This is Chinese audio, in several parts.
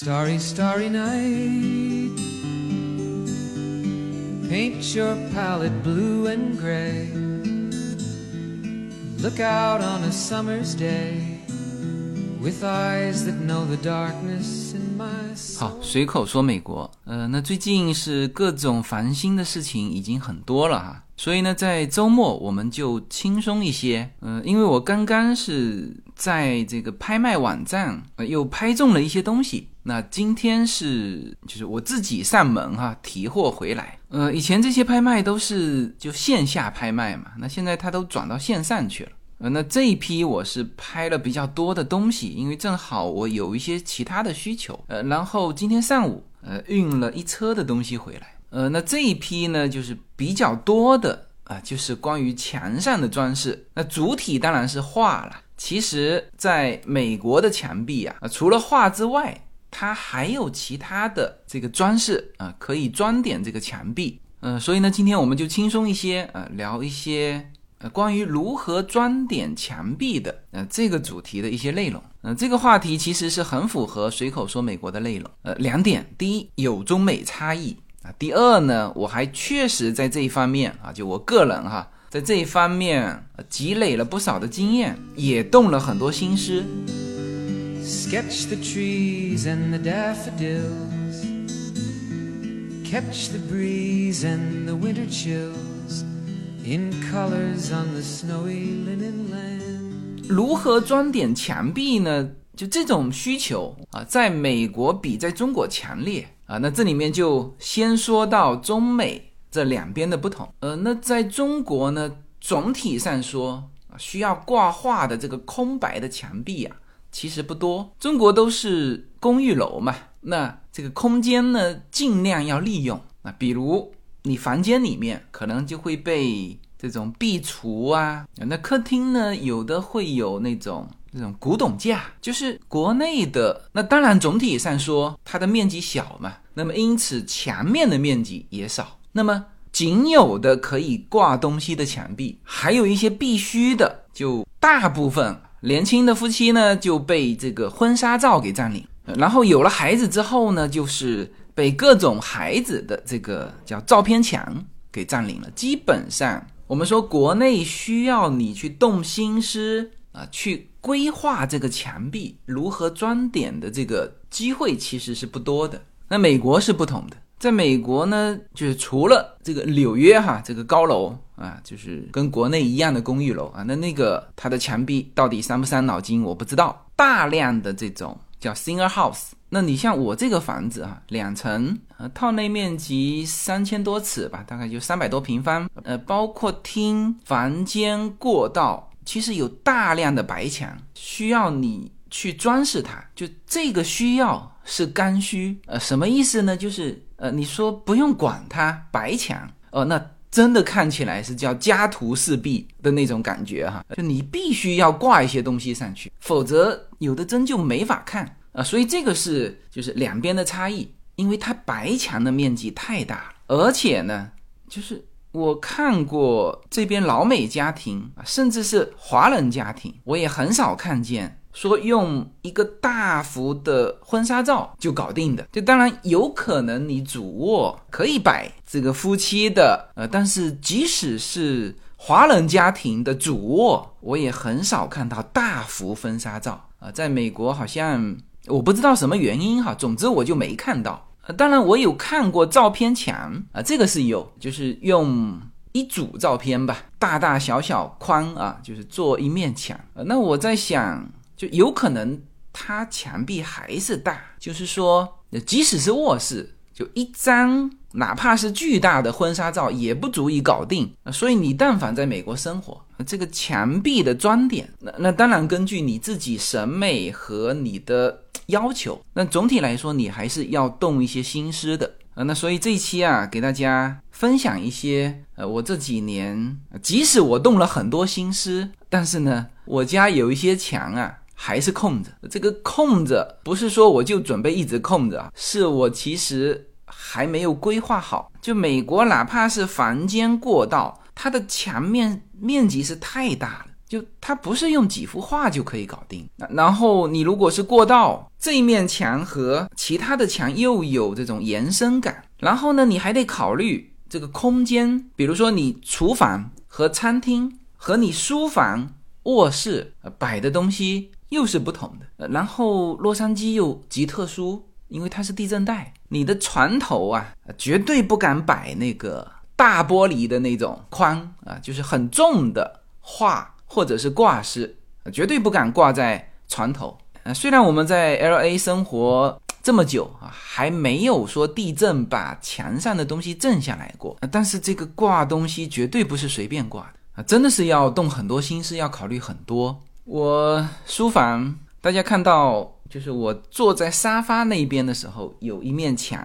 Starry, starry night. Paint your palette blue and gray. Look out on a summer's day with eyes that know the darkness in my 好，soul. 随口说美国。呃，那最近是各种烦心的事情已经很多了哈，所以呢，在周末我们就轻松一些。呃，因为我刚刚是在这个拍卖网站、呃、又拍中了一些东西。那今天是就是我自己上门哈提货回来。呃，以前这些拍卖都是就线下拍卖嘛，那现在它都转到线上去了。呃，那这一批我是拍了比较多的东西，因为正好我有一些其他的需求，呃，然后今天上午呃运了一车的东西回来，呃，那这一批呢就是比较多的啊、就是关于墙上的装饰，那主体当然是画了。其实，在美国的墙壁啊，除了画之外，它还有其他的这个装饰啊、可以装点这个墙壁。呃，所以呢，今天我们就轻松一些，呃，聊一些呃，关于如何装点墙壁的呃这个主题的一些内容，呃，这个话题其实是很符合随口说美国的内容。呃，两点，第一有中美差异啊，第二呢，我还确实在这一方面啊，就我个人哈，在这一方面、积累了不少的经验，也动了很多心思。Sketch the trees and the daffodils. Catch the breeze and the winter chills in colors on the snowy linen land. 如何装点墙壁呢？就这种需求啊，在美国比在中国强烈啊。那这里面就先说到中美这两边的不同。呃，那在中国呢，总体上说，需要挂画的这个空白的墙壁啊，其实不多。中国都是公寓楼嘛，那这个空间呢，尽量要利用啊。比如你房间里面可能就会被这种壁橱啊，那客厅呢，有的会有那种那种古董架，就是国内的。那当然总体上说，它的面积小嘛，那么因此墙面的面积也少。那么仅有的可以挂东西的墙壁，还有一些必须的，就大部分年轻的夫妻呢就被这个婚纱照给占领，然后有了孩子之后呢，就是被各种孩子的这个叫照片墙给占领了。基本上，我们说国内需要你去动心思啊，去规划这个墙壁如何装点的这个机会其实是不多的。那美国是不同的，在美国呢，就是除了这个纽约哈这个高楼啊，就是跟国内一样的公寓楼啊，那那个它的墙壁到底伤不伤脑筋我不知道。大量的这种叫 singer house，那你像我这个房子啊，两层，呃，套内面积三千多尺吧，大概就三百多平方，呃，包括厅、房间、过道，其实有大量的白墙，需要你去装饰它。就这个需要是刚需，呃，什么意思呢？就是呃，你说不用管它白墙，哦、那真的看起来是叫家徒四壁的那种感觉哈，就你必须要挂一些东西上去，否则有的真就没法看。啊、所以这个是就是两边的差异，因为它白墙的面积太大了，而且呢，就是我看过这边老美家庭啊，甚至是华人家庭，我也很少看见说用一个大幅的婚纱照就搞定的。就当然有可能你主卧可以摆这个夫妻的，呃，但是即使是华人家庭的主卧，我也很少看到大幅婚纱照啊、在美国好像我不知道什么原因哈，总之我就没看到。呃当然，我有看过照片墙啊，这个是有，就是用一组照片吧，大大小小宽啊，就是做一面墙。呃那我在想，就有可能它墙壁还是大，就是说，即使是卧室，就一张哪怕是巨大的婚纱照也不足以搞定。呃所以你但凡在美国生活，这个墙壁的装点，那那当然根据你自己审美和你的要求，那总体来说你还是要动一些心思的。呃，那所以这一期啊，给大家分享一些呃，我这几年即使我动了很多心思，但是呢，我家有一些墙啊还是空着。这个空着不是说我就准备一直空着，是我其实还没有规划好。就美国哪怕是房间过道，它的墙面面积是太大了。就它不是用几幅画就可以搞定。然后你如果是过道，这一面墙和其他的墙又有这种延伸感，然后呢，你还得考虑这个空间，比如说你厨房和餐厅和你书房、卧室摆的东西又是不同的。然后洛杉矶又极特殊，因为它是地震带，你的船头啊，绝对不敢摆那个。大玻璃的那种框啊，就是很重的画或者是挂饰，绝对不敢挂在船头。啊，虽然我们在 L A 生活这么久啊，还没有说地震把墙上的东西震下来过，但是这个挂东西绝对不是随便挂的啊，真的是要动很多心思，要考虑很多。我书房，大家看到，就是我坐在沙发那边的时候，有一面墙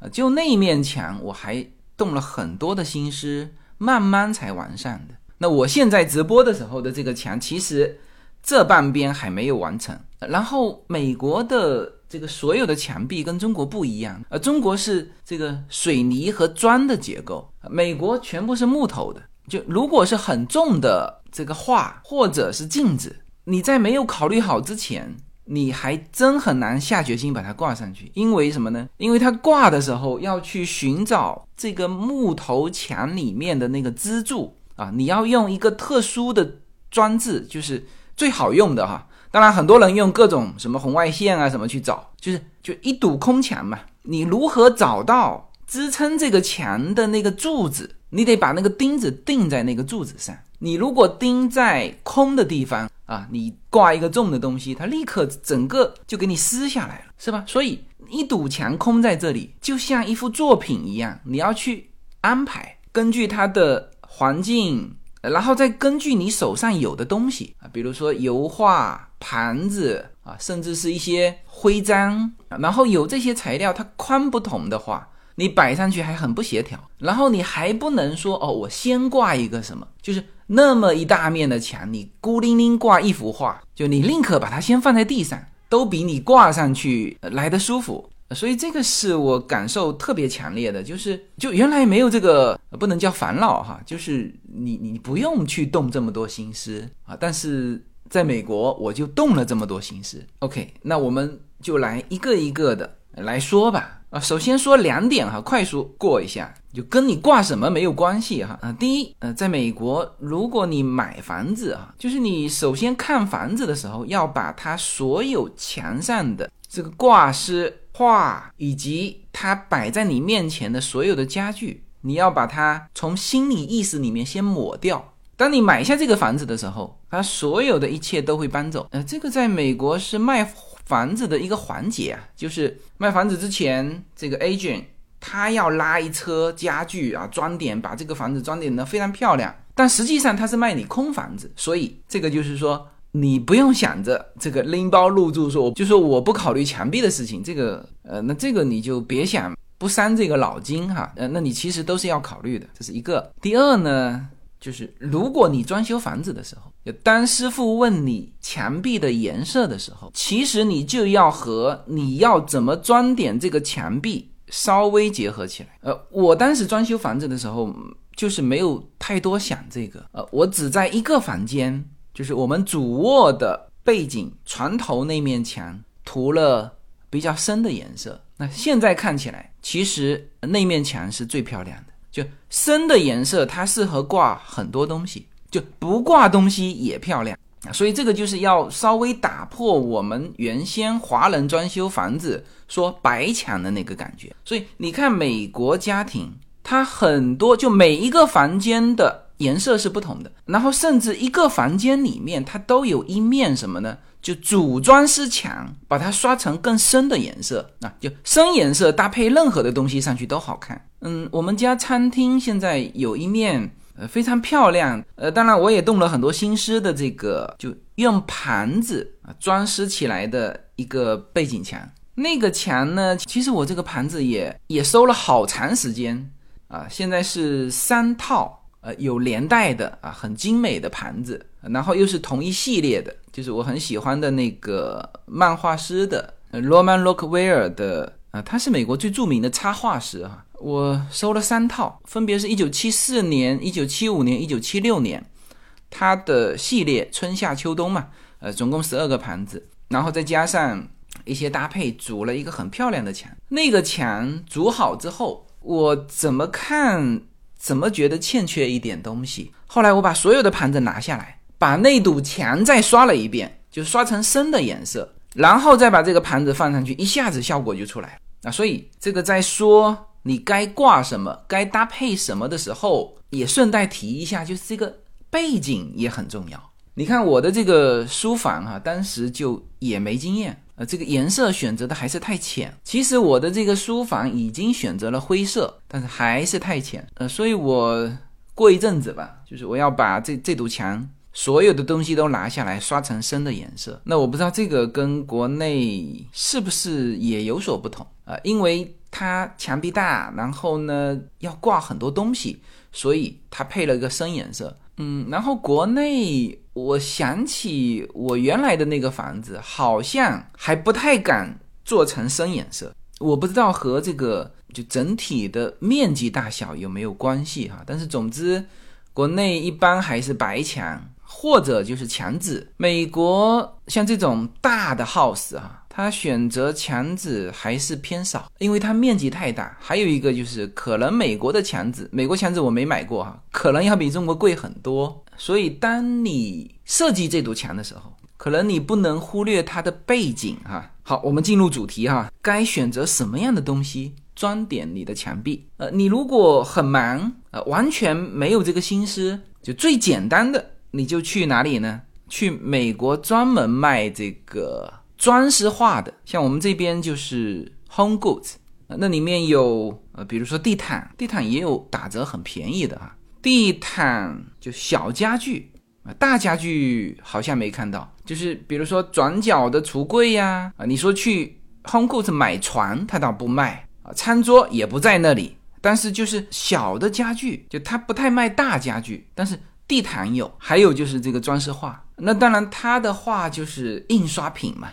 啊，就那一面墙，我还。动了很多的心思，慢慢才完善的。那我现在直播的时候的这个墙，其实这半边还没有完成。然后美国的这个所有的墙壁跟中国不一样，呃，中国是这个水泥和砖的结构，美国全部是木头的。就如果是很重的这个画或者是镜子，你在没有考虑好之前。你还真很难下决心把它挂上去，因为什么呢？因为它挂的时候要去寻找这个木头墙里面的那个支柱啊，你要用一个特殊的装置，就是最好用的哈。当然，很多人用各种什么红外线啊什么去找，就是就一堵空墙嘛。你如何找到支撑这个墙的那个柱子？你得把那个钉子钉在那个柱子上。你如果钉在空的地方。啊，你挂一个重的东西，它立刻整个就给你撕下来了，是吧？所以一堵墙空在这里，就像一幅作品一样，你要去安排，根据它的环境，然后再根据你手上有的东西啊，比如说油画、盘子啊，甚至是一些徽章，然后有这些材料，它宽不同的话。你摆上去还很不协调，然后你还不能说哦，我先挂一个什么，就是那么一大面的墙，你孤零零挂一幅画，就你宁可把它先放在地上，都比你挂上去来的舒服。所以这个是我感受特别强烈的，就是就原来没有这个不能叫烦恼哈，就是你你不用去动这么多心思啊，但是在美国我就动了这么多心思。OK，那我们就来一个一个的来说吧。啊，首先说两点哈，快速过一下，就跟你挂什么没有关系哈。啊，第一，呃，在美国，如果你买房子啊，就是你首先看房子的时候，要把它所有墙上的这个挂饰、画，以及它摆在你面前的所有的家具，你要把它从心理意识里面先抹掉。当你买下这个房子的时候，它所有的一切都会搬走。呃，这个在美国是卖。房子的一个环节啊，就是卖房子之前，这个 agent 他要拉一车家具啊，装点，把这个房子装点的非常漂亮。但实际上他是卖你空房子，所以这个就是说，你不用想着这个拎包入住，说就说我不考虑墙壁的事情，这个呃，那这个你就别想不伤这个脑筋哈。呃，那你其实都是要考虑的，这是一个。第二呢？就是如果你装修房子的时候，当师傅问你墙壁的颜色的时候，其实你就要和你要怎么装点这个墙壁稍微结合起来。呃，我当时装修房子的时候，就是没有太多想这个。呃，我只在一个房间，就是我们主卧的背景床头那面墙涂了比较深的颜色。那现在看起来，其实那面墙是最漂亮的。就深的颜色，它适合挂很多东西，就不挂东西也漂亮。所以这个就是要稍微打破我们原先华人装修房子说白墙的那个感觉。所以你看美国家庭，它很多就每一个房间的颜色是不同的，然后甚至一个房间里面它都有一面什么呢？就主装饰墙，把它刷成更深的颜色啊，就深颜色搭配任何的东西上去都好看。嗯，我们家餐厅现在有一面呃非常漂亮，呃，当然我也动了很多心思的这个，就用盘子啊装饰起来的一个背景墙。那个墙呢，其实我这个盘子也也收了好长时间啊，现在是三套，呃，有连带的啊，很精美的盘子，然后又是同一系列的。就是我很喜欢的那个漫画师的 Roman Rockwell 的啊，他是美国最著名的插画师哈。我收了三套，分别是一九七四年、一九七五年、一九七六年。他的系列春夏秋冬嘛，呃，总共十二个盘子，然后再加上一些搭配，组了一个很漂亮的墙。那个墙组好之后，我怎么看怎么觉得欠缺一点东西。后来我把所有的盘子拿下来，把那堵墙再刷了一遍，就刷成深的颜色，然后再把这个盘子放上去，一下子效果就出来了啊。所以这个在说。你该挂什么，该搭配什么的时候，也顺带提一下，就是这个背景也很重要。你看我的这个书房哈，当时就也没经验，呃，这个颜色选择的还是太浅。其实我的这个书房已经选择了灰色，但是还是太浅，呃，所以我过一阵子吧，就是我要把这这堵墙所有的东西都拿下来，刷成深的颜色。那我不知道这个跟国内是不是也有所不同啊？因为。它墙壁大，然后呢要挂很多东西，所以它配了一个深颜色。嗯，然后国内我想起我原来的那个房子，好像还不太敢做成深颜色。我不知道和这个就整体的面积大小有没有关系哈。但是总之，国内一般还是白墙或者就是墙纸。美国像这种大的 house 啊。它选择墙纸还是偏少，因为它面积太大。还有一个就是，可能美国的墙纸，美国墙纸我没买过哈，可能要比中国贵很多。所以，当你设计这堵墙的时候，可能你不能忽略它的背景哈。好，我们进入主题哈，该选择什么样的东西装点你的墙壁？呃，你如果很忙，呃，完全没有这个心思，就最简单的，你就去哪里呢？去美国专门卖这个。装饰画的，像我们这边就是 Home Goods，那里面有呃，比如说地毯，地毯也有打折很便宜的哈。地毯就小家具啊，大家具好像没看到。就是比如说转角的橱柜呀，啊，你说去 Home Goods 买床，他倒不卖啊，餐桌也不在那里。但是就是小的家具，就他不太卖大家具，但是地毯有，还有就是这个装饰画。那当然，他的画就是印刷品嘛。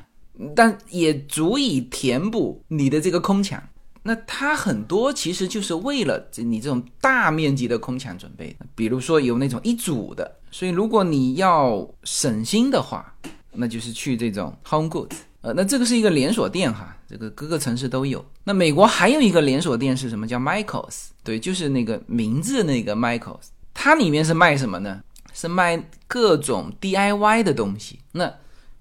但也足以填补你的这个空墙。那它很多其实就是为了这你这种大面积的空墙准备的。比如说有那种一组的，所以如果你要省心的话，那就是去这种 Home Goods。呃，那这个是一个连锁店哈，这个各个城市都有。那美国还有一个连锁店是什么？叫 Michaels。对，就是那个名字那个 Michaels。它里面是卖什么呢？是卖各种 DIY 的东西。那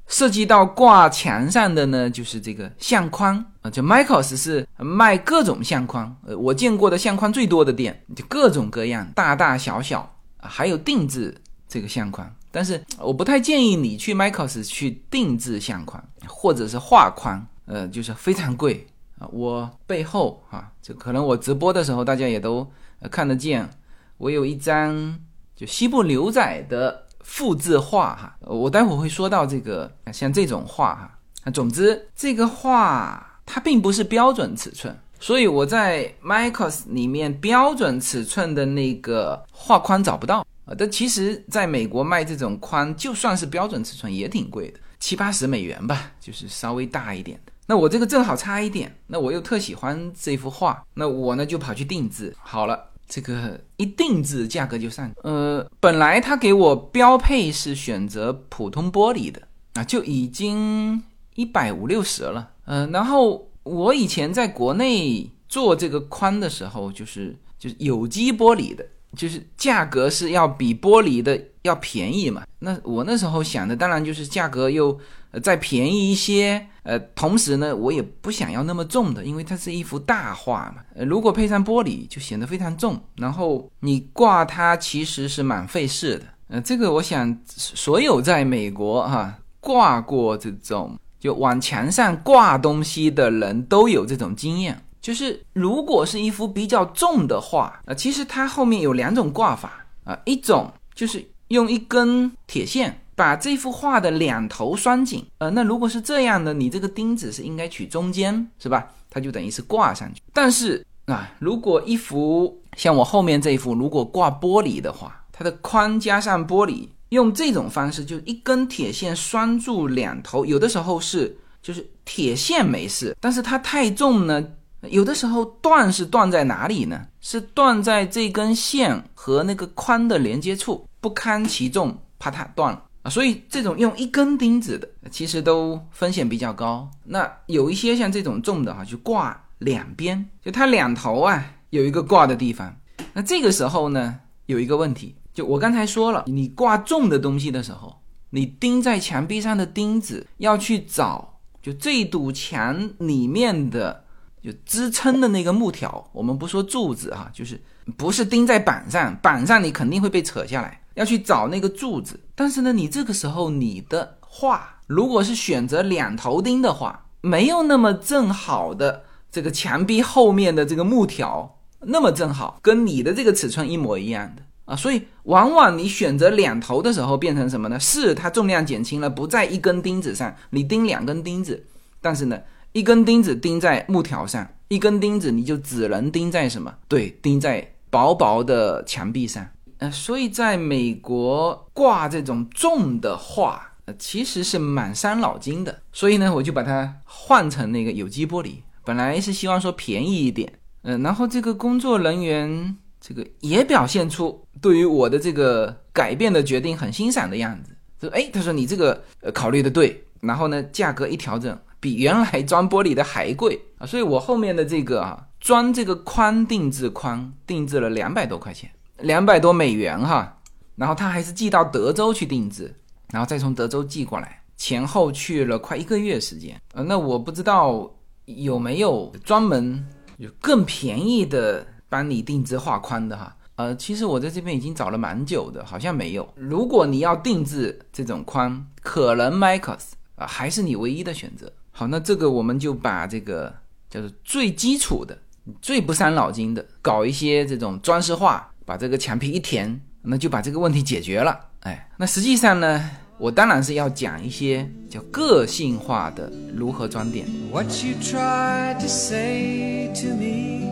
涉及到挂墙上的呢，就是这个相框啊，就 Michaels 是卖各种相框，呃，我见过的相框最多的店，就各种各样，大大小小啊，还有定制这个相框。但是我不太建议你去 Michaels 去定制相框，或者是画框，呃，就是非常贵啊。我背后啊，就可能我直播的时候大家也都看得见，我有一张就西部牛仔的。复制画哈，我待会儿会说到这个，像这种画哈。总之，这个画它并不是标准尺寸，所以我在 Michaels 里面标准尺寸的那个画框找不到啊。但其实在美国卖这种框，就算是标准尺寸也挺贵的，七八十美元吧，就是稍微大一点的。那我这个正好差一点，那我又特喜欢这幅画，那我呢就跑去定制好了。这个一定制价格就上，呃，本来他给我标配是选择普通玻璃的啊，就已经一百五六十了，嗯，然后我以前在国内做这个框的时候，就是就是有机玻璃的，就是价格是要比玻璃的要便宜嘛，那我那时候想的当然就是价格又再便宜一些。呃，同时呢，我也不想要那么重的，因为它是一幅大画嘛。呃，如果配上玻璃，就显得非常重。然后你挂它其实是蛮费事的。呃，这个我想所有在美国哈挂过这种就往墙上挂东西的人都有这种经验，就是如果是一幅比较重的画，呃，其实它后面有两种挂法啊，一种就是用一根铁线。把这幅画的两头拴紧，呃，那如果是这样的，你这个钉子是应该取中间，是吧？它就等于是挂上去。但是啊，如果一幅像我后面这一幅，如果挂玻璃的话，它的框加上玻璃，用这种方式，就一根铁线拴住两头，有的时候是就是铁线没事，但是它太重呢，有的时候断是断在哪里呢？是断在这根线和那个框的连接处，不堪其重。啪嗒断了啊。所以这种用一根钉子的，其实都风险比较高。那有一些像这种重的哈，就挂两边，就它两头啊有一个挂的地方。那这个时候呢，有一个问题，就我刚才说了，你挂重的东西的时候，你钉在墙壁上的钉子要去找，就这堵墙里面的就支撑的那个木条，我们不说柱子哈，就是不是钉在板上，板上你肯定会被扯下来，要去找那个柱子。但是呢，你这个时候你的画如果是选择两头钉的话，没有那么正好的这个墙壁后面的这个木条。那么正好跟你的这个尺寸一模一样的啊，所以往往你选择两头的时候变成什么呢？是它重量减轻了，不在一根钉子上，你钉两根钉子，但是呢，一根钉子钉在木条上，一根钉子你就只能钉在什么？对，钉在薄薄的墙壁上。所以在美国挂这种重的画，呃，其实是蛮伤脑筋的。所以呢，我就把它换成那个有机玻璃，本来是希望说便宜一点。嗯，然后这个工作人员这个也表现出对于我的这个改变的决定很欣赏的样子，说哎，他说你这个呃考虑的对，然后呢价格一调整，比原来装玻璃的还贵啊，所以我后面的这个啊装这个框定制框定制了两百多块钱，两百多美元哈，然后他还是寄到德州去定制，然后再从德州寄过来，前后去了快一个月时间，呃，那我不知道有没有专门。有更便宜的帮你定制画框的哈，呃，其实我在这边已经找了蛮久的，好像没有。如果你要定制这种框，可能 Micos 啊还是你唯一的选择。好，那这个我们就把这个叫做最基础的、最不伤脑筋的，搞一些这种装饰画，把这个墙皮一填，那就把这个问题解决了。哎，那实际上呢？我当然是要讲一些叫个性化的如何装点。What you tried to say to me,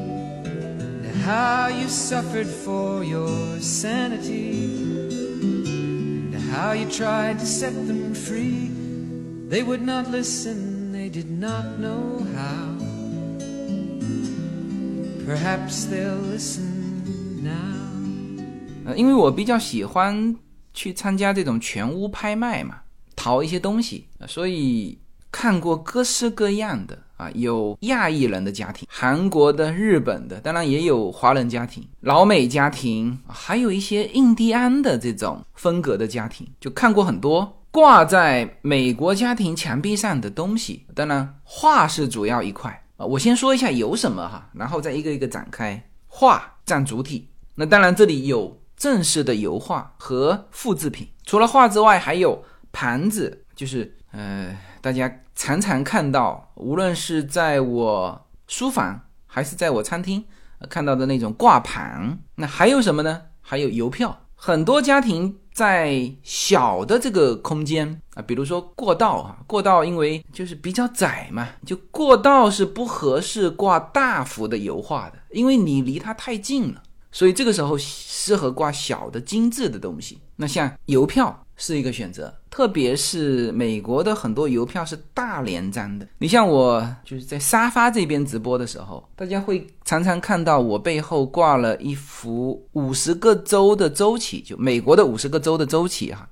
how you suffered for your sanity, how you tried to set them free. They would not listen, they did not know how. Perhaps they'll listen now. 呃，因为我比较喜欢去参加这种全屋拍卖嘛，淘一些东西，所以看过各式各样的啊，有亚裔人的家庭，韩国的、日本的，当然也有华人家庭、老美家庭，还有一些印第安的这种风格的家庭，就看过很多挂在美国家庭墙壁上的东西。当然，画是主要一块啊，我先说一下有什么哈，然后再一个一个展开。画占主体，那当然这里有。正式的油画和复制品，除了画之外，还有盘子，就是呃，大家常常看到，无论是在我书房还是在我餐厅看到的那种挂盘。那还有什么呢？还有邮票。很多家庭在小的这个空间啊，比如说过道啊，过道因为就是比较窄嘛，就过道是不合适挂大幅的油画的，因为你离它太近了。所以这个时候适合挂小的精致的东西。那像邮票是一个选择，特别是美国的很多邮票是大连张的。你像我就是在沙发这边直播的时候，大家会常常看到我背后挂了一幅五十个州的周期，就美国的五十个州的周期哈，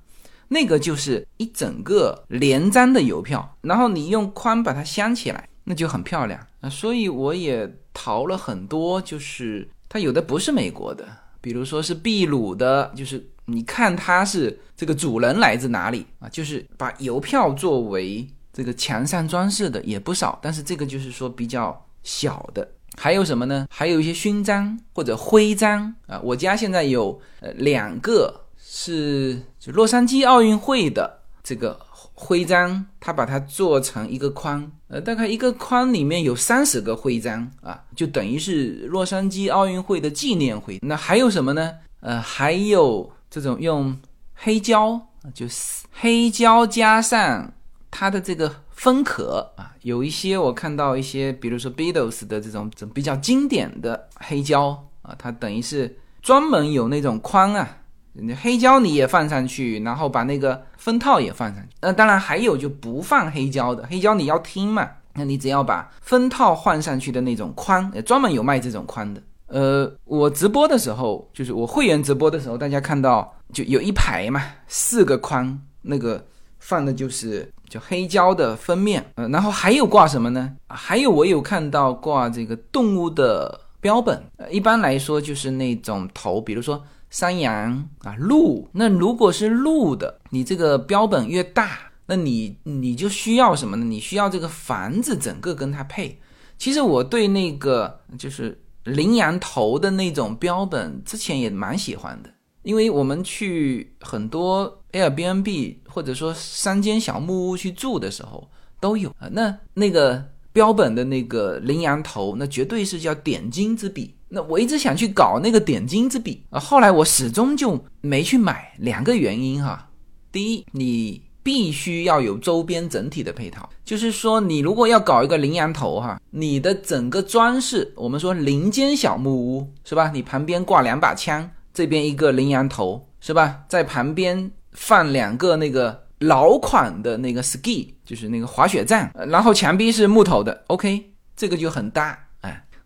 那个就是一整个连张的邮票，然后你用框把它镶起来，那就很漂亮啊。所以我也淘了很多，就是。它有的不是美国的，比如说是秘鲁的，就是你看它是这个主人来自哪里啊？就是把邮票作为这个墙上装饰的也不少，但是这个就是说比较小的。还有什么呢？还有一些勋章或者徽章啊。我家现在有呃两个是洛杉矶奥运会的这个。徽章，他把它做成一个框，呃，大概一个框里面有三十个徽章啊，就等于是洛杉矶奥运会的纪念徽。那还有什么呢？呃，还有这种用黑胶，就是黑胶加上它的这个封壳啊，有一些我看到一些，比如说 Beatles 的这种这种比较经典的黑胶啊，它等于是专门有那种框啊。你黑胶你也放上去，然后把那个封套也放上去。那当然还有就不放黑胶的，黑胶你要听嘛，那你只要把封套换上去的那种框，专门有卖这种框的。呃，我直播的时候，就是我会员直播的时候，大家看到就有一排嘛，四个框，那个放的就是就黑胶的封面，呃，然后还有挂什么呢？还有我有看到挂这个动物的标本，呃，一般来说就是那种头，比如说山羊啊、鹿，那如果是鹿的，你这个标本越大，那你你就需要什么呢？你需要这个房子整个跟它配。其实我对那个就是羚羊头的那种标本，之前也蛮喜欢的，因为我们去很多 Airbnb 或者说山间小木屋去住的时候都有啊。那那个标本的那个羚羊头，那绝对是叫点睛之笔。那我一直想去搞那个点睛之笔啊，后来我始终就没去买，两个原因哈。第一，你。必须要有周边整体的配套，就是说，你如果要搞一个羚羊头哈，你的整个装饰，我们说林间小木屋是吧？你旁边挂两把枪，这边一个羚羊头是吧？在旁边放两个那个老款的那个 ski，就是那个滑雪杖，然后墙壁是木头的，OK，这个就很搭。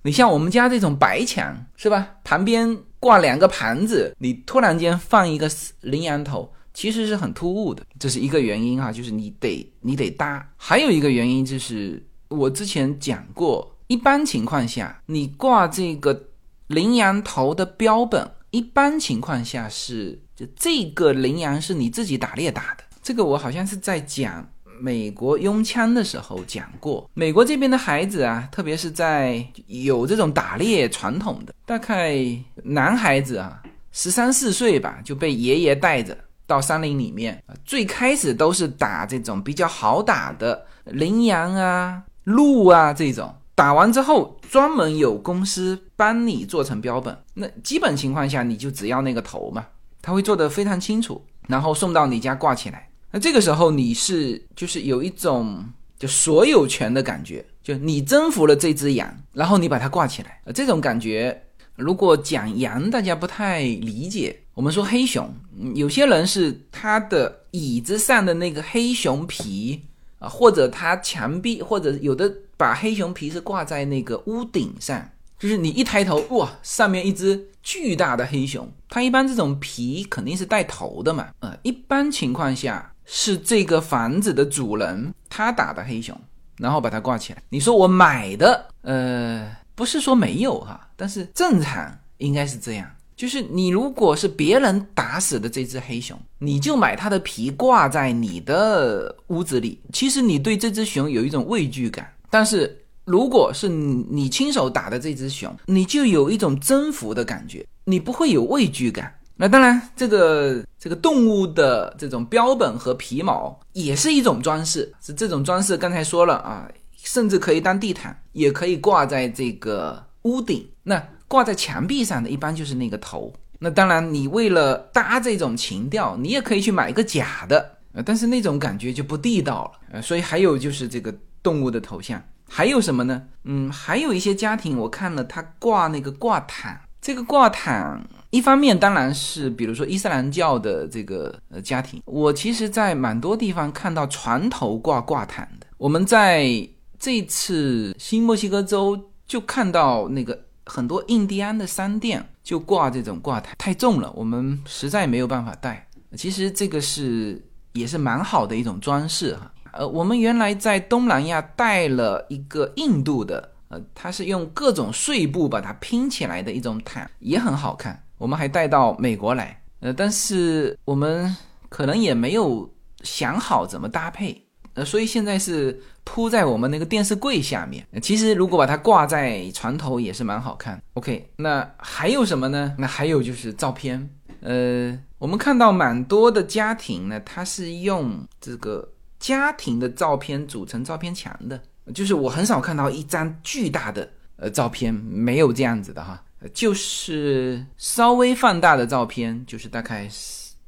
你像我们家这种白墙是吧？旁边挂两个盘子，你突然间放一个羚羊头。其实是很突兀的，这是一个原因哈，就是你得你得搭。还有一个原因就是我之前讲过，一般情况下你挂这个羚羊头的标本，一般情况下是就这个羚羊是你自己打猎打的。这个我好像是在讲美国拥枪的时候讲过，美国这边的孩子啊，特别是在有这种打猎传统的，大概男孩子啊，十三四岁吧，就被爷爷带着。到山林里面，最开始都是打这种比较好打的羚羊啊、鹿啊这种，打完之后专门有公司帮你做成标本。那基本情况下你就只要那个头嘛，他会做得非常清楚，然后送到你家挂起来。那这个时候你是就是有一种就所有权的感觉，就你征服了这只羊，然后你把它挂起来，这种感觉。如果讲羊，大家不太理解。我们说黑熊，有些人是他的椅子上的那个黑熊皮啊，或者他墙壁，或者有的把黑熊皮是挂在那个屋顶上，就是你一抬头，哇，上面一只巨大的黑熊。它一般这种皮肯定是带头的嘛，呃，一般情况下是这个房子的主人他打的黑熊，然后把它挂起来。你说我买的，呃。不是说没有哈，但是正常应该是这样，就是你如果是别人打死的这只黑熊，你就买它的皮挂在你的屋子里，其实你对这只熊有一种畏惧感。但是如果是你亲手打的这只熊，你就有一种征服的感觉，你不会有畏惧感。那当然，这个这个动物的这种标本和皮毛也是一种装饰，是这种装饰。刚才说了啊。甚至可以当地毯，也可以挂在这个屋顶。那挂在墙壁上的，一般就是那个头。那当然，你为了搭这种情调，你也可以去买一个假的，呃，但是那种感觉就不地道了。呃，所以还有就是这个动物的头像，还有什么呢？嗯，还有一些家庭，我看了他挂那个挂毯。这个挂毯，一方面当然是比如说伊斯兰教的这个呃家庭，我其实在蛮多地方看到船头挂挂毯的。我们在。这次新墨西哥州就看到那个很多印第安的商店就挂这种挂毯，太重了，我们实在没有办法带。其实这个是也是蛮好的一种装饰哈。呃，我们原来在东南亚带了一个印度的，呃，它是用各种碎布把它拼起来的一种毯，也很好看。我们还带到美国来，呃，但是我们可能也没有想好怎么搭配。呃，所以现在是铺在我们那个电视柜下面。其实如果把它挂在床头也是蛮好看。OK，那还有什么呢？那还有就是照片。呃，我们看到蛮多的家庭呢，它是用这个家庭的照片组成照片墙的。就是我很少看到一张巨大的呃照片，没有这样子的哈。就是稍微放大的照片，就是大概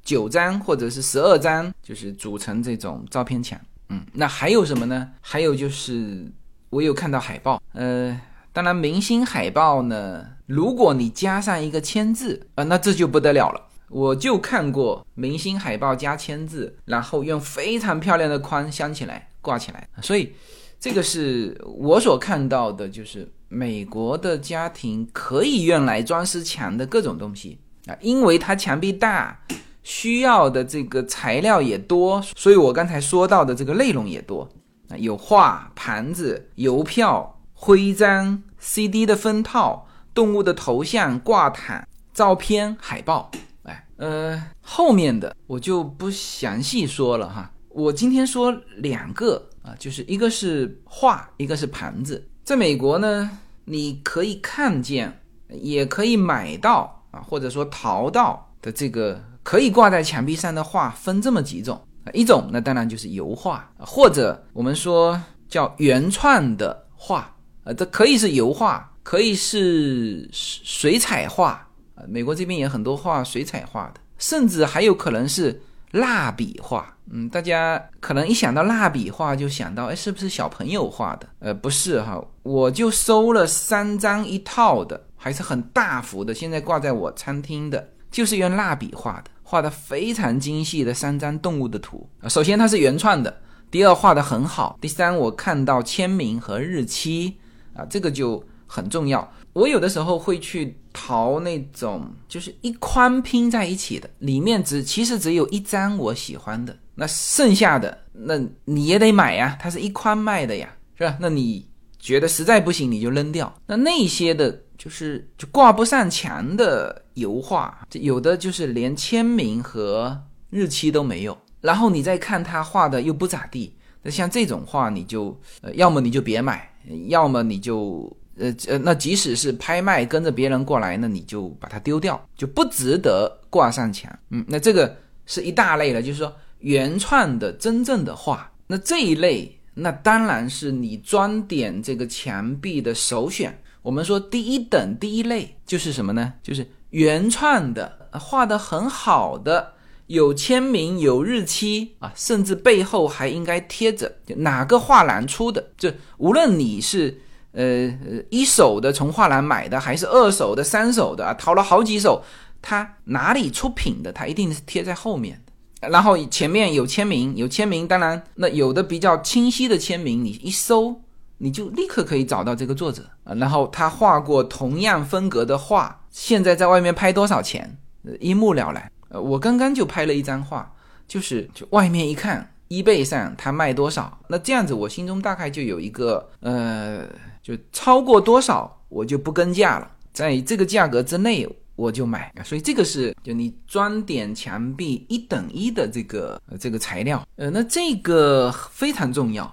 九张或者是十二张，就是组成这种照片墙。嗯，那还有什么呢？还有就是我有看到海报，呃，当然明星海报呢，如果你加上一个签字，呃，那这就不得了了。我就看过明星海报加签字，然后用非常漂亮的框镶起来挂起来，所以这个是我所看到的，就是美国的家庭可以用来装饰墙的各种东西啊，因为它墙壁大，需要的这个材料也多，所以我刚才说到的这个内容也多啊，有画、盘子、邮票、徽章、CD 的封套、动物的头像、挂毯、照片、海报。哎，呃，后面的我就不详细说了哈。我今天说两个啊，就是一个是画，一个是盘子。在美国呢，你可以看见，也可以买到啊，或者说淘到的这个可以挂在墙壁上的画，分这么几种。一种那当然就是油画，或者我们说叫原创的画啊，这可以是油画，可以是水彩画啊。美国这边也很多画水彩画的，甚至还有可能是。蜡笔画，嗯，大家可能一想到蜡笔画就想到，哎，是不是小朋友画的？呃，不是哈，我就收了三张一套的，还是很大幅的，现在挂在我餐厅的，就是用蜡笔画的，画的非常精细的三张动物的图。首先它是原创的，第二画的很好，第三我看到签名和日期啊，这个就很重要。我有的时候会去淘那种，就是一筐拼在一起的，里面只其实只有一张我喜欢的，那剩下的那你也得买呀，它是一筐卖的呀，是吧？那你觉得实在不行你就扔掉。那那些的，就是就挂不上墙的油画，有的就是连签名和日期都没有，然后你再看他画的又不咋地，那像这种画你就呃，要么你就别买，要么你就。呃呃，那即使是拍卖跟着别人过来，那你就把它丢掉，就不值得挂上墙。嗯，那这个是一大类了，就是说原创的真正的画。那这一类，那当然是你装点这个墙壁的首选。我们说第一等第一类就是什么呢？就是原创的，画的很好的，有签名有日期啊，甚至背后还应该贴着哪个画廊出的。就无论你是。呃，一手的从画廊买的，还是二手的、三手的啊？淘了好几手，他哪里出品的，他一定是贴在后面。然后前面有签名，有签名，当然那有的比较清晰的签名，你一搜，你就立刻可以找到这个作者啊。然后他画过同样风格的画，现在在外面拍多少钱，一目了然。呃，我刚刚就拍了一张画，就是就外面一看，一倍上他卖多少，那这样子我心中大概就有一个呃。就超过多少我就不跟价了，在这个价格之内我就买，所以这个是就你装点墙壁一等一的这个这个材料，呃，那这个非常重要，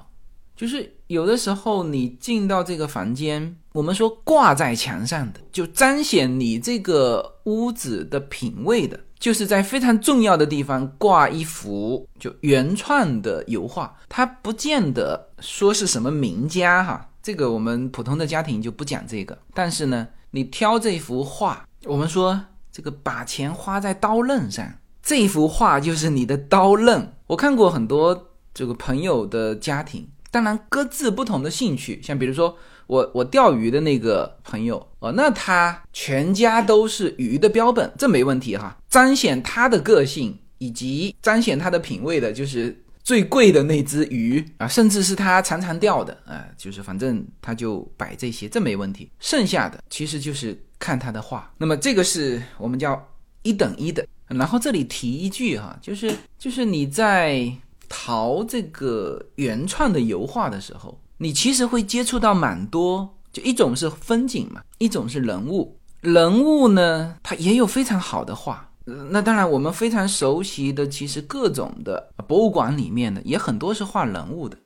就是有的时候你进到这个房间，我们说挂在墙上的，就彰显你这个屋子的品味的，就是在非常重要的地方挂一幅就原创的油画，它不见得说是什么名家哈。这个我们普通的家庭就不讲这个，但是呢，你挑这幅画，我们说这个把钱花在刀刃上，这幅画就是你的刀刃。我看过很多这个朋友的家庭，当然各自不同的兴趣，像比如说我我钓鱼的那个朋友哦，那他全家都是鱼的标本，这没问题哈，彰显他的个性以及彰显他的品味的，就是。最贵的那只鱼啊，甚至是他常常钓的啊，就是反正他就摆这些，这没问题。剩下的其实就是看他的画。那么这个是我们叫一等一的。然后这里提一句哈，就是就是你在淘这个原创的油画的时候，你其实会接触到蛮多，就一种是风景嘛，一种是人物。人物呢，它也有非常好的画。那当然，我们非常熟悉的，其实各种的博物馆里面的也很多是画人物的。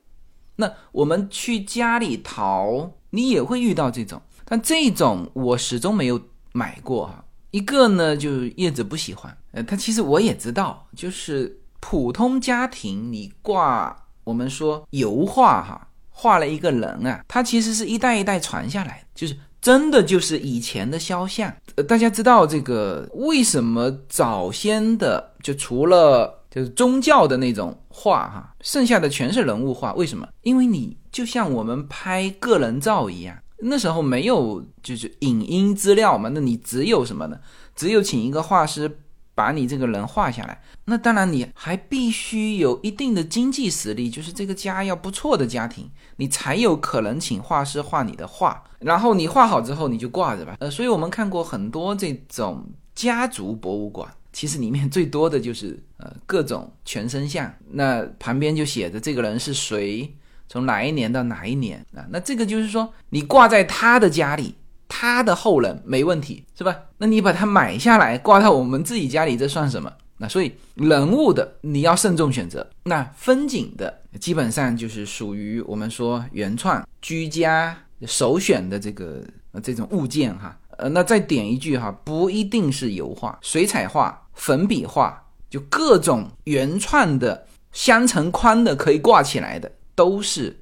那我们去家里淘，你也会遇到这种，但这种我始终没有买过哈。一个呢，就是叶子不喜欢，呃，他其实我也知道，就是普通家庭你挂我们说油画哈，画了一个人啊，他其实是一代一代传下来，就是。真的就是以前的肖像，呃，大家知道这个为什么早先的就除了就是宗教的那种画哈，剩下的全是人物画？为什么？因为你就像我们拍个人照一样，那时候没有就是影音资料嘛，那你只有什么呢？只有请一个画师把你这个人画下来。那当然，你还必须有一定的经济实力，就是这个家要不错的家庭，你才有可能请画师画你的画。然后你画好之后，你就挂着吧。呃，所以我们看过很多这种家族博物馆，其实里面最多的就是呃各种全身像，那旁边就写着这个人是谁。从哪一年到哪一年啊？那这个就是说，你挂在他的家里，他的后人没问题，是吧？那你把它买下来挂到我们自己家里，这算什么？那所以人物的你要慎重选择。那风景的基本上就是属于我们说原创、居家首选的这个这种物件哈。呃，那再点一句哈，不一定是油画、水彩画、粉笔画，就各种原创的相乘宽的可以挂起来的。都是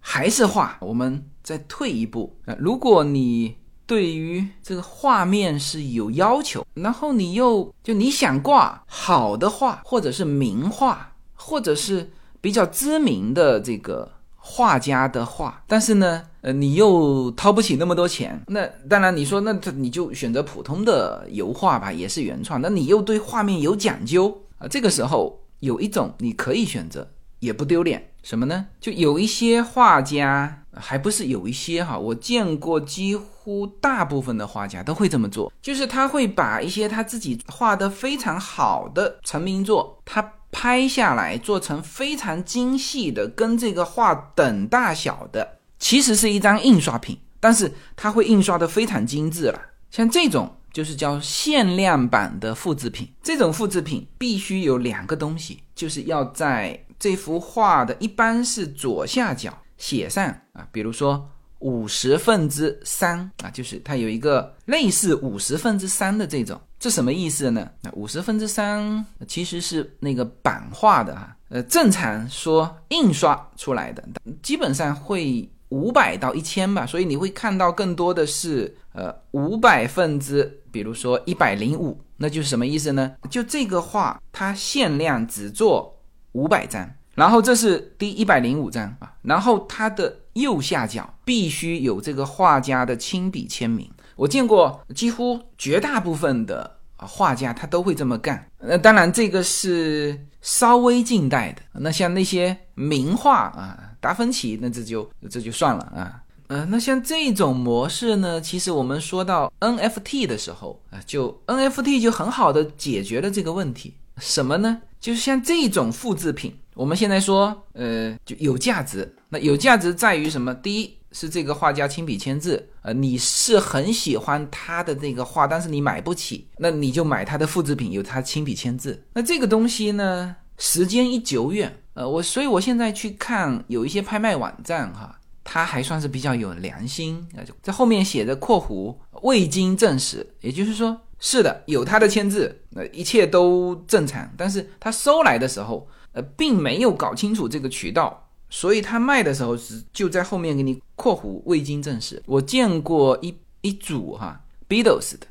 还是画，我们再退一步啊。如果你对于这个画面是有要求，然后你又就你想挂好的画，或者是名画，或者是比较知名的这个画家的画，但是呢，呃，你又掏不起那么多钱，那当然你说那你就选择普通的油画吧，也是原创。那你又对画面有讲究啊，这个时候有一种你可以选择。也不丢脸，什么呢？就有一些画家，还不是有一些哈，我见过几乎大部分的画家都会这么做，就是他会把一些他自己画的非常好的成名作，他拍下来做成非常精细的，跟这个画等大小的，其实是一张印刷品，但是他会印刷的非常精致了，像这种就是叫限量版的复制品，这种复制品必须有两个东西，就是要在。这幅画的一般是左下角写上啊，比如说五十分之三啊，就是它有一个类似五十分之三的这种，这什么意思呢？那五十分之三其实是那个版画的哈，呃，正常说印刷出来的，基本上会五百到一千吧，所以你会看到更多的是呃五百分之，比如说一百零五，那就是什么意思呢？就这个画它限量只做。五百张，然后这是第一百零五张啊，然后它的右下角必须有这个画家的亲笔签名。我见过几乎绝大部分的啊画家，他都会这么干。那当然这个是稍微近代的，那像那些名画啊，达芬奇，那这就这就算了啊。呃，那像这种模式呢，其实我们说到 NFT 的时候啊，就 NFT 就很好的解决了这个问题。什么呢？就是像这种复制品，我们现在说，呃，就有价值。那有价值在于什么？第一是这个画家亲笔签字，呃，你是很喜欢他的那个画，但是你买不起，那你就买他的复制品，有他亲笔签字。那这个东西呢，时间一久远，呃，我所以我现在去看有一些拍卖网站哈，它还算是比较有良心，那就在后面写着（括弧未经证实），也就是说。是的，有他的签字，那一切都正常。但是他收来的时候，呃，并没有搞清楚这个渠道，所以他卖的时候是就在后面给你括弧未经证实。我见过一一组哈，Beatles 的，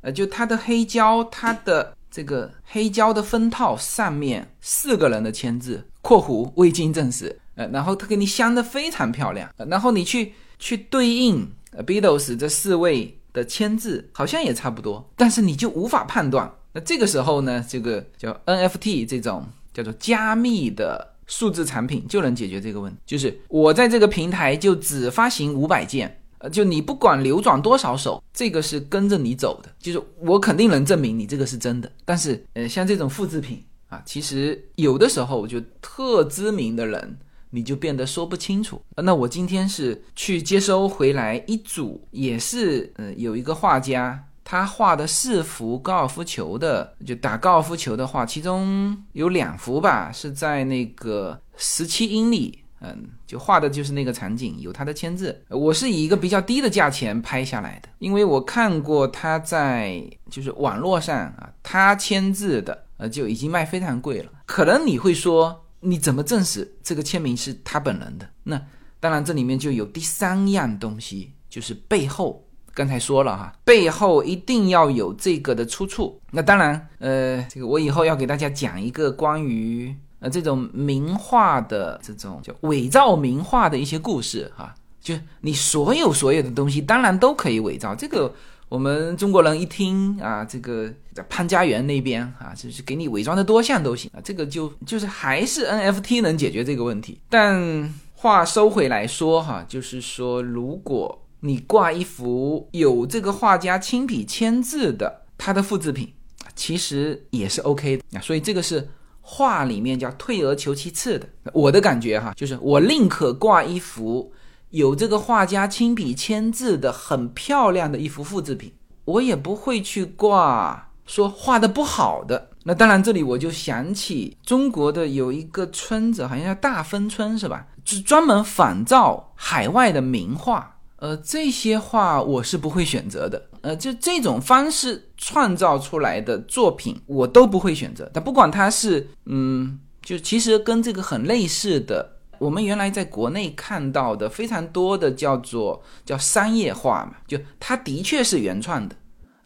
呃，就他的黑胶，他的这个黑胶的封套上面四个人的签字，括弧未经证实，呃，然后他给你镶的非常漂亮，然后你去去对应 Beatles 这四位。的签字好像也差不多，但是你就无法判断。那这个时候呢，这个叫 NFT 这种叫做加密的数字产品就能解决这个问题。就是我在这个平台就只发行五百件，呃，就你不管流转多少手，这个是跟着你走的。就是我肯定能证明你这个是真的。但是，呃，像这种复制品啊，其实有的时候就特知名的人。你就变得说不清楚。那我今天是去接收回来一组，也是呃有一个画家，他画的四幅高尔夫球的，就打高尔夫球的画，其中有两幅吧是在那个十七英里，嗯，就画的就是那个场景，有他的签字。我是以一个比较低的价钱拍下来的，因为我看过他在就是网络上啊，他签字的呃就已经卖非常贵了。可能你会说。你怎么证实这个签名是他本人的？那当然，这里面就有第三样东西，就是背后。刚才说了哈，背后一定要有这个的出处。那当然，呃，这个我以后要给大家讲一个关于呃这种名画的这种叫伪造名画的一些故事哈。就你所有所有的东西，当然都可以伪造。这个我们中国人一听啊，这个在潘家园那边啊，就是给你伪装的多像都行啊，这个就就是还是 NFT 能解决这个问题。但话收回来说哈，就是说，如果你挂一幅有这个画家亲笔签字的他的复制品，其实也是 OK 的啊。所以这个是画里面叫退而求其次的。我的感觉哈，就是我宁可挂一幅。有这个画家亲笔签字的很漂亮的一幅复制品，我也不会去挂说画的不好的。那当然，这里我就想起中国的有一个村子，好像叫大芬村，是吧？是专门仿造海外的名画。呃，这些画我是不会选择的。呃，就这种方式创造出来的作品，我都不会选择。但不管它是，嗯，就其实跟这个很类似的。我们原来在国内看到的非常多的叫做叫商业画嘛，就它的确是原创的，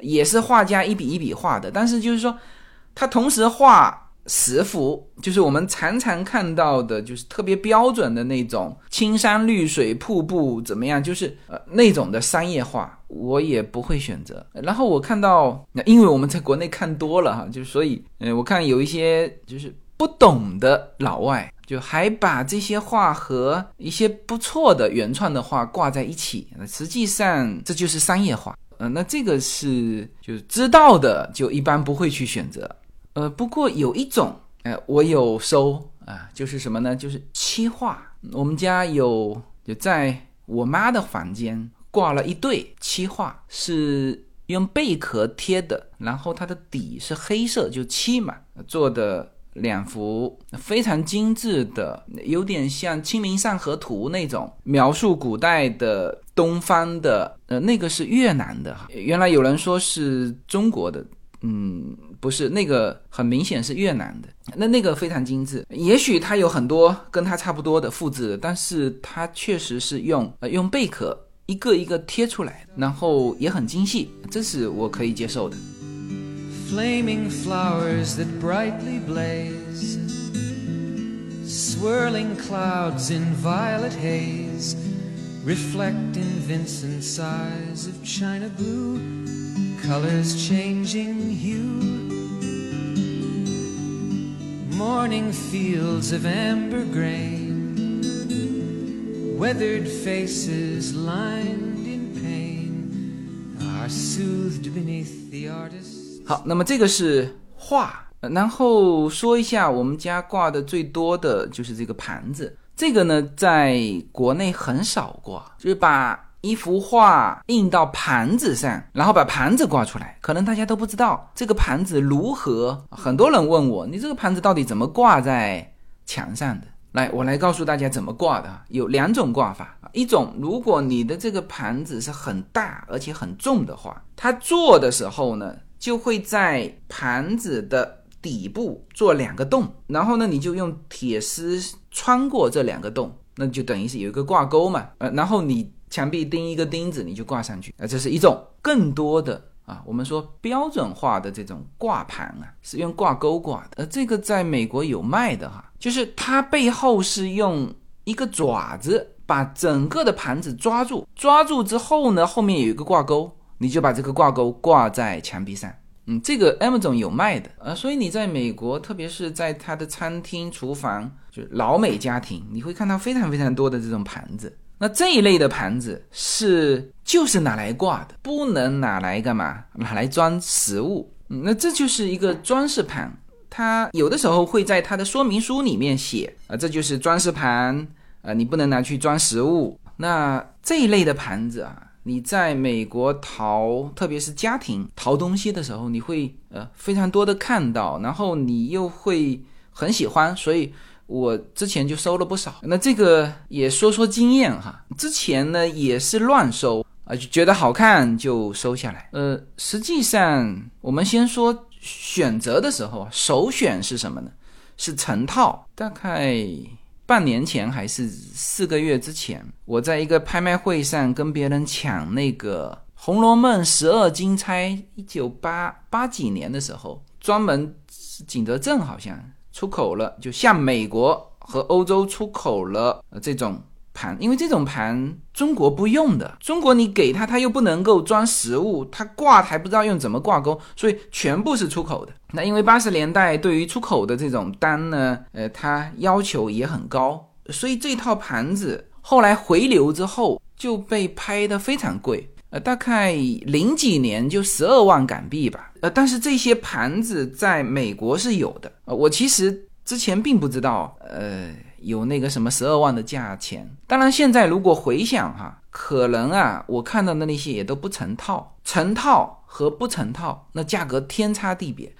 也是画家一笔一笔画的，但是就是说，他同时画十幅，就是我们常常看到的，就是特别标准的那种青山绿水瀑布怎么样，就是呃那种的商业化，我也不会选择。然后我看到，因为我们在国内看多了哈，就所以，嗯，我看有一些就是不懂的老外。就还把这些画和一些不错的原创的画挂在一起，实际上这就是商业画。呃，那这个是就是知道的，就一般不会去选择。呃，不过有一种，哎，我有收啊，就是什么呢？就是漆画。我们家有，就在我妈的房间挂了一对漆画，是用贝壳贴的，然后它的底是黑色，就漆嘛做的。两幅非常精致的，有点像《清明上河图》那种描述古代的东方的，呃，那个是越南的哈。原来有人说是中国的，嗯，不是，那个很明显是越南的。那那个非常精致，也许它有很多跟它差不多的复制，但是它确实是用呃用贝壳一个一个贴出来，然后也很精细，这是我可以接受的。flaming flowers that brightly blaze, swirling clouds in violet haze, reflect in Vincent's eyes of china blue, colors changing hue. Morning fields of amber grain, weathered faces lined in pain, are soothed beneath the artist's 好，那么这个是画，然后说一下我们家挂的最多的就是这个盘子。这个呢，在国内很少挂，就是把一幅画印到盘子上，然后把盘子挂出来。可能大家都不知道这个盘子如何。很多人问我，你这个盘子到底怎么挂在墙上的？来，我来告诉大家怎么挂的。有两种挂法，一种如果你的这个盘子是很大而且很重的话，它做的时候呢。就会在盘子的底部做两个洞，然后呢，你就用铁丝穿过这两个洞，那就等于是有一个挂钩嘛，呃，然后你墙壁钉一个钉子，你就挂上去，啊，这是一种。更多的啊，我们说标准化的这种挂盘啊，是用挂钩挂的，呃，这个在美国有卖的哈，就是它背后是用一个爪子把整个的盘子抓住，抓住之后呢，后面有一个挂钩。你就把这个挂钩挂在墙壁上，嗯，这个 M 总有卖的啊，所以你在美国，特别是在它的餐厅、厨房，就是老美家庭，你会看到非常非常多的这种盘子。那这一类的盘子是就是拿来挂的，不能拿来干嘛？拿来装食物。嗯，那这就是一个装饰盘，它有的时候会在它的说明书里面写啊，这就是装饰盘啊，你不能拿去装食物。那这一类的盘子啊。你在美国淘，特别是家庭淘东西的时候，你会呃非常多的看到，然后你又会很喜欢，所以我之前就收了不少。那这个也说说经验哈，之前呢也是乱收啊，就觉得好看就收下来。呃，实际上我们先说选择的时候，首选是什么呢？是成套，大概。半年前还是四个月之前，我在一个拍卖会上跟别人抢那个《红楼梦》十二金钗，一九八八几年的时候，专门景德镇好像出口了，就向美国和欧洲出口了这种盘，因为这种盘中国不用的，中国你给他，他又不能够装食物，他挂还不知道用怎么挂钩，所以全部是出口的。那因为八十年代对于出口的这种单呢，呃，它要求也很高，所以这套盘子后来回流之后就被拍得非常贵。呃，大概零几年就十二万港币吧。呃，但是这些盘子在美国是有的。呃，我其实之前并不知道，呃，有那个什么十二万的价钱。当然，现在如果回想哈，可能啊，我看到的那些也都不成套，成套和不成套那价格天差地别。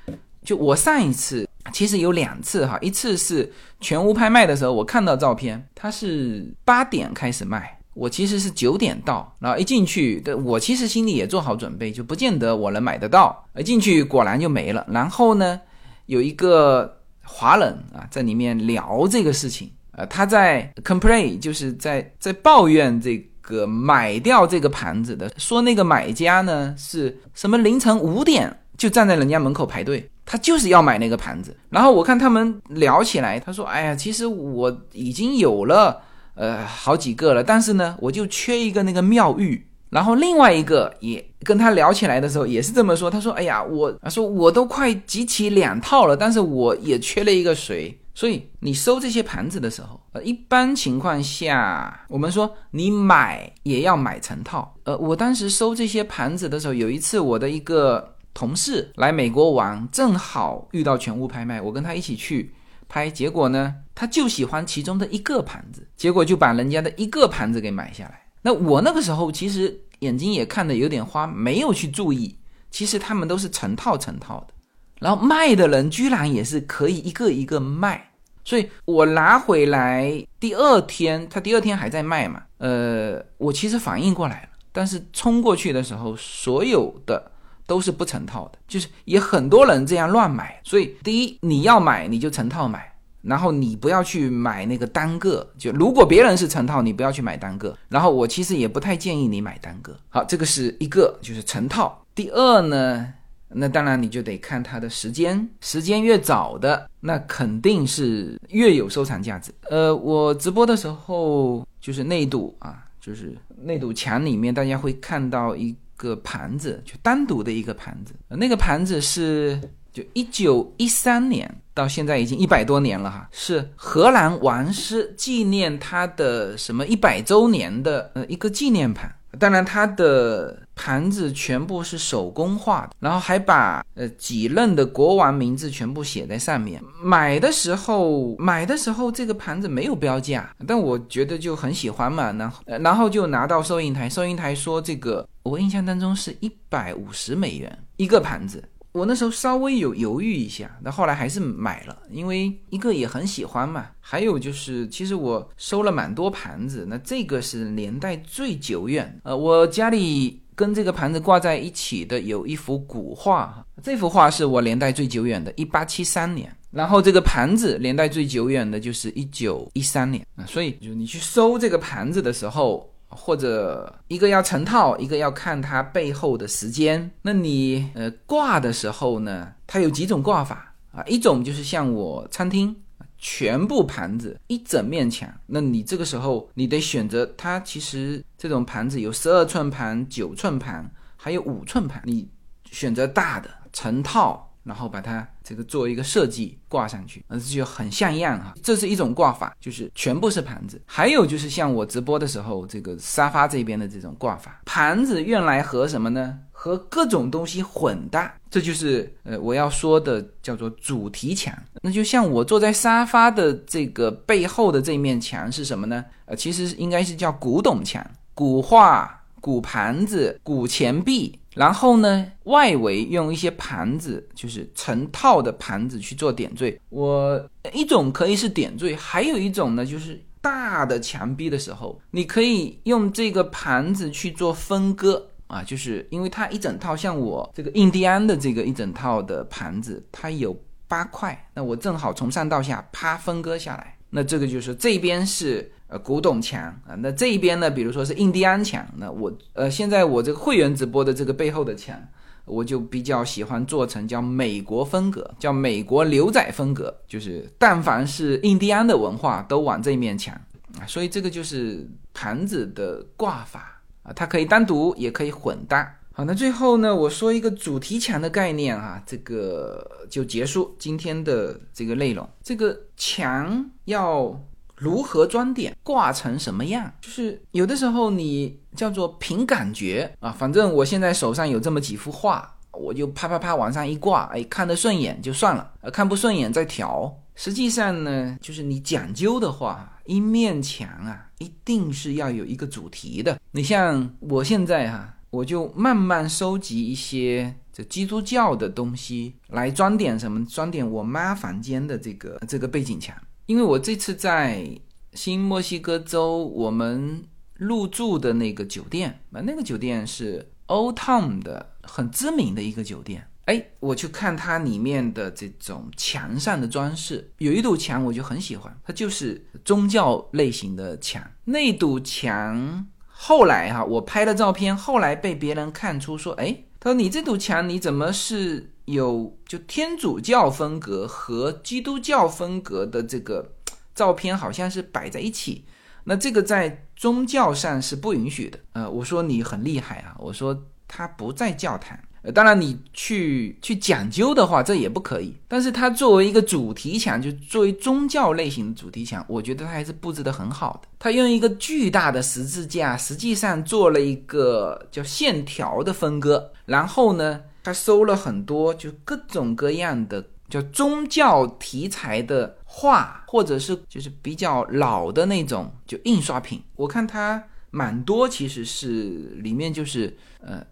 就我上一次其实有两次哈，一次是全屋拍卖的时候，我看到照片，它是八点开始卖。我其实是九点到，然后一进去，我其实心里也做好准备，就不见得我能买得到。一进去果然就没了。然后呢，有一个华人啊在里面聊这个事情，呃，他在 complain，就是在在抱怨这个买掉这个盘子的，说那个买家呢是什么凌晨五点就站在人家门口排队，他就是要买那个盘子。然后我看他们聊起来，他说：“哎呀，其实我已经有了。”呃，好几个了，但是呢，我就缺一个那个妙玉。然后另外一个也跟他聊起来的时候，也是这么说。他说：“哎呀，我他说我都快集齐两套了，但是我也缺了一个谁。所以你收这些盘子的时候，呃，一般情况下，我们说你买也要买成套。呃，我当时收这些盘子的时候，有一次我的一个同事来美国玩，正好遇到全屋拍卖，我跟他一起去。拍结果呢，他就喜欢其中的一个盘子，结果就把人家的一个盘子给买下来。那我那个时候其实眼睛也看得有点花，没有去注意，其实他们都是成套成套的。然后卖的人居然也是可以一个一个卖，所以我拿回来第二天，他第二天还在卖嘛。呃，我其实反应过来了，但是冲过去的时候，所有的。都是不成套的，就是也很多人这样乱买，所以第一你要买你就成套买，然后你不要去买那个单个，就如果别人是成套，你不要去买单个，然后我其实也不太建议你买单个。好，这个是一个就是成套。第二呢，那当然你就得看它的时间，时间越早的那肯定是越有收藏价值。呃，我直播的时候就是那堵啊，就是那堵墙里面大家会看到一。个盘子就单独的一个盘子，那个盘子是就一九一三年到现在已经一百多年了哈，是荷兰王室纪念他的什么一百周年的呃一个纪念盘。当然，它的盘子全部是手工画的，然后还把呃几任的国王名字全部写在上面。买的时候，买的时候这个盘子没有标价，但我觉得就很喜欢嘛，然后然后就拿到收银台，收银台说这个我印象当中是一百五十美元一个盘子。我那时候稍微有犹豫一下，那后来还是买了，因为一个也很喜欢嘛。还有就是，其实我收了蛮多盘子，那这个是年代最久远。呃，我家里跟这个盘子挂在一起的有一幅古画，这幅画是我年代最久远的，一八七三年。然后这个盘子年代最久远的就是一九一三年啊。所以就你去收这个盘子的时候。或者一个要成套，一个要看它背后的时间。那你呃挂的时候呢，它有几种挂法啊？一种就是像我餐厅，全部盘子一整面墙。那你这个时候你得选择它，其实这种盘子有十二寸盘、九寸盘，还有五寸盘。你选择大的成套，然后把它。这个做一个设计挂上去，那这就很像样哈。这是一种挂法，就是全部是盘子。还有就是像我直播的时候，这个沙发这边的这种挂法，盘子用来和什么呢？和各种东西混搭。这就是呃我要说的叫做主题墙。那就像我坐在沙发的这个背后的这面墙是什么呢？呃，其实应该是叫古董墙，古画、古盘子、古钱币。然后呢，外围用一些盘子，就是成套的盘子去做点缀。我一种可以是点缀，还有一种呢，就是大的墙壁的时候，你可以用这个盘子去做分割啊，就是因为它一整套，像我这个印第安的这个一整套的盘子，它有八块，那我正好从上到下啪分割下来，那这个就是这边是。呃，古董墙啊，那这一边呢，比如说是印第安墙，那我呃，现在我这个会员直播的这个背后的墙，我就比较喜欢做成叫美国风格，叫美国牛仔风格，就是但凡是印第安的文化都往这面墙啊，所以这个就是盘子的挂法啊，它可以单独，也可以混搭。好，那最后呢，我说一个主题墙的概念哈，这个就结束今天的这个内容。这个墙要如何装点，挂成什么样？就是有的时候你叫做凭感觉啊，反正我现在手上有这么几幅画，我就啪啪啪往上一挂，哎，看得顺眼就算了，呃，看不顺眼再调。实际上呢，就是你讲究的话，一面墙啊，一定是要有一个主题的。你像我现在哈。我就慢慢收集一些这基督教的东西来装点什么？装点我妈房间的这个这个背景墙。因为我这次在新墨西哥州我们入住的那个酒店啊，那个酒店是 Old Town 的很知名的一个酒店。哎，我去看它里面的这种墙上的装饰，有一堵墙我就很喜欢，它就是宗教类型的墙。那堵墙。后来哈，我拍了照片，后来被别人看出说，哎，他说你这堵墙你怎么是有就天主教风格和基督教风格的这个照片，好像是摆在一起，那这个在宗教上是不允许的。呃，我说你很厉害啊，我说他不在教堂。当然，你去去讲究的话，这也不可以。但是它作为一个主题墙，就作为宗教类型的主题墙，我觉得它还是布置的很好的。它用一个巨大的十字架，实际上做了一个叫线条的分割。然后呢，他收了很多就各种各样的叫宗教题材的画，或者是就是比较老的那种就印刷品。我看它蛮多，其实是里面就是呃。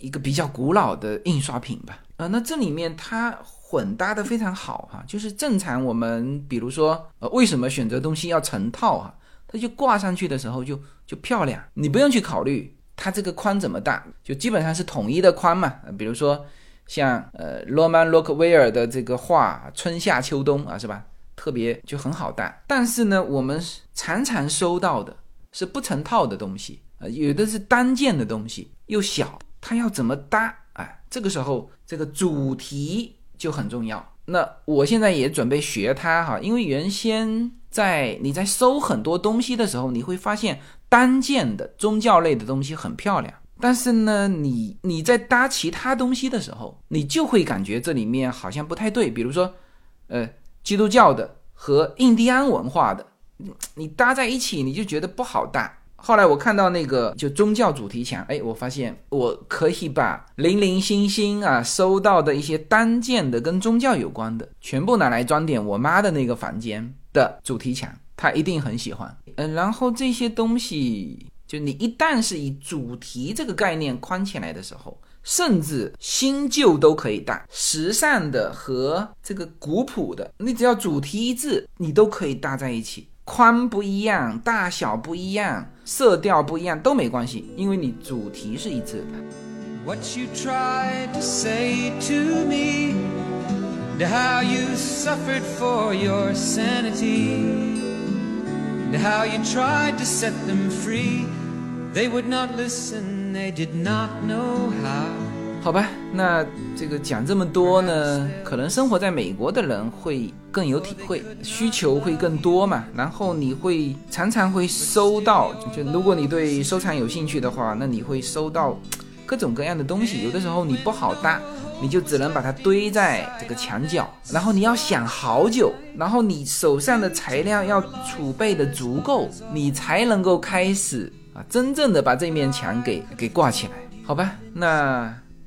一个比较古老的印刷品吧，呃，那这里面它混搭的非常好哈，就是正常我们比如说，呃，为什么选择东西要成套哈？它就挂上去的时候就就漂亮，你不用去考虑它这个宽怎么大，就基本上是统一的宽嘛。比如说像呃罗曼洛克威尔的这个画，春夏秋冬啊，是吧？特别就很好搭。但是呢，我们常常收到的是不成套的东西，呃，有的是单件的东西，又小。它要怎么搭？哎，这个时候这个主题就很重要。那我现在也准备学它哈，因为原先在你在收很多东西的时候，你会发现单件的宗教类的东西很漂亮，但是呢，你你在搭其他东西的时候，你就会感觉这里面好像不太对。比如说，呃，基督教的和印第安文化的，你搭在一起，你就觉得不好搭。后来我看到那个就宗教主题墙，哎，我发现我可以把零零星星啊收到的一些单件的跟宗教有关的，全部拿来装点我妈的那个房间的主题墙，她一定很喜欢。嗯，然后这些东西，就你一旦是以主题这个概念框起来的时候，甚至新旧都可以搭，时尚的和这个古朴的，你只要主题一致，你都可以搭在一起。宽不一样，大小不一样，色调不一样都没关系，因为你主题是一致的。What you tried to say to me, how you suffered for your sanity, how you tried to set them free, they would not listen, they did not know how. 好吧，那这个讲这么多呢，可能生活在美国的人会更有体会，需求会更多嘛。然后你会常常会收到，就如果你对收藏有兴趣的话，那你会收到各种各样的东西。有的时候你不好搭，你就只能把它堆在这个墙角，然后你要想好久，然后你手上的材料要储备的足够，你才能够开始啊，真正的把这面墙给给挂起来。好吧，那。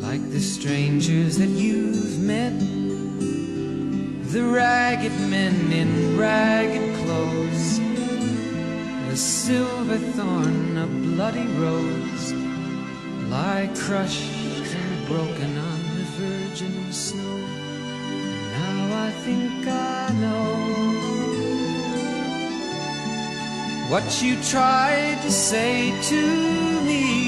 like the strangers that you've met. The ragged men in ragged clothes, a silver thorn, a bloody rose, lie crushed and broken on the virgin snow. Now I think I know what you tried to say to me,